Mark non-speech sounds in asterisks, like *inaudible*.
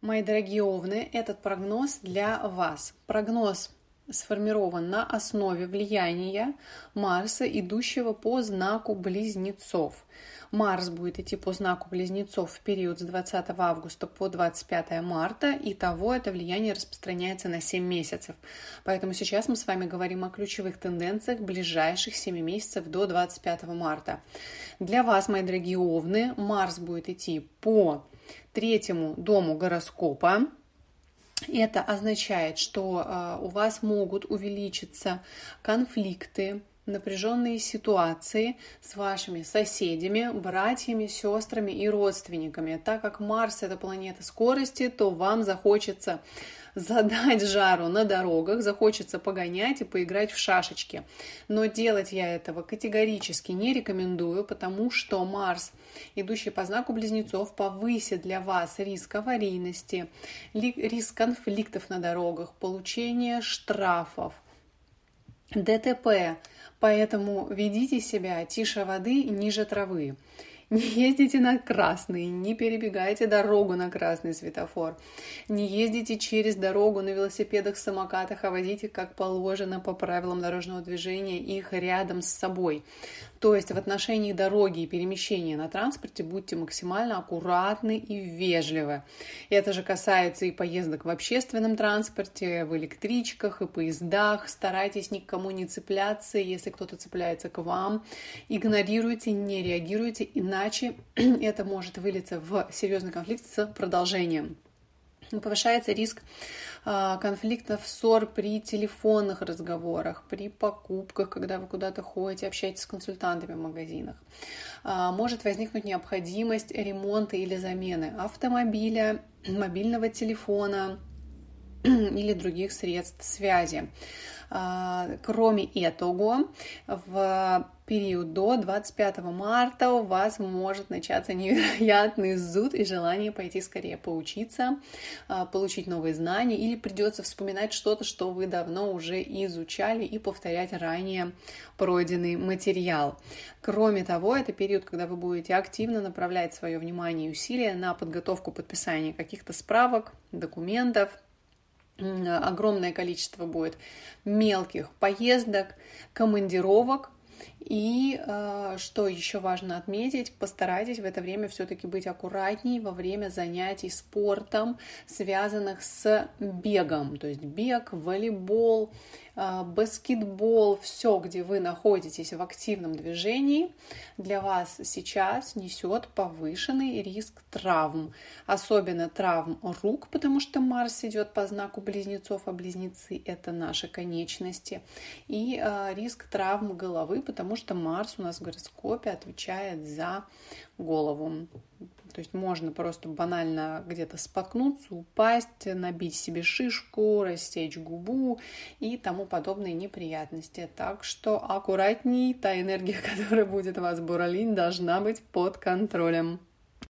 Мои дорогие овны, этот прогноз для вас. Прогноз сформирован на основе влияния Марса, идущего по знаку близнецов. Марс будет идти по знаку близнецов в период с 20 августа по 25 марта, и того это влияние распространяется на 7 месяцев. Поэтому сейчас мы с вами говорим о ключевых тенденциях ближайших 7 месяцев до 25 марта. Для вас, мои дорогие овны, Марс будет идти по третьему дому гороскопа. Это означает, что э, у вас могут увеличиться конфликты, напряженные ситуации с вашими соседями, братьями, сестрами и родственниками. Так как Марс это планета скорости, то вам захочется задать жару на дорогах, захочется погонять и поиграть в шашечки. Но делать я этого категорически не рекомендую, потому что Марс, идущий по знаку близнецов, повысит для вас риск аварийности, риск конфликтов на дорогах, получения штрафов, ДТП. Поэтому ведите себя тише воды, ниже травы. *laughs* Не ездите на красный, не перебегайте дорогу на красный светофор, не ездите через дорогу на велосипедах, самокатах, а возите как положено по правилам дорожного движения их рядом с собой. То есть в отношении дороги и перемещения на транспорте будьте максимально аккуратны и вежливы. Это же касается и поездок в общественном транспорте, в электричках и поездах. Старайтесь никому не цепляться, если кто-то цепляется к вам. Игнорируйте, не реагируйте, иначе *clears throat* это может вылиться в серьезный конфликт с продолжением. Повышается риск а, конфликтов, ссор при телефонных разговорах, при покупках, когда вы куда-то ходите, общаетесь с консультантами в магазинах. А, может возникнуть необходимость ремонта или замены автомобиля, *clears throat* мобильного телефона *clears throat* или других средств связи. А, кроме этого, в период до 25 марта у вас может начаться *laughs* невероятный зуд и желание пойти скорее поучиться, а, получить новые знания или придется вспоминать что-то, что вы давно уже изучали и повторять ранее пройденный материал. Кроме того, это период, когда вы будете активно направлять свое внимание и усилия на подготовку подписания каких-то справок, документов, огромное количество будет мелких поездок, командировок, и э, что еще важно отметить, постарайтесь в это время все-таки быть аккуратней во время занятий спортом, связанных с бегом, то есть бег, волейбол, а, баскетбол, все, где вы находитесь в активном движении, для вас сейчас несет повышенный риск травм. Особенно травм рук, потому что Марс идет по знаку близнецов, а близнецы это наши конечности. И э, риск травм головы, потому что Марс у нас в гороскопе отвечает за голову. То есть можно просто банально где-то споткнуться, упасть, набить себе шишку, растечь губу и тому подобные неприятности. Так что аккуратней, та энергия, *laughs* которая будет вас буралить, должна быть под контролем.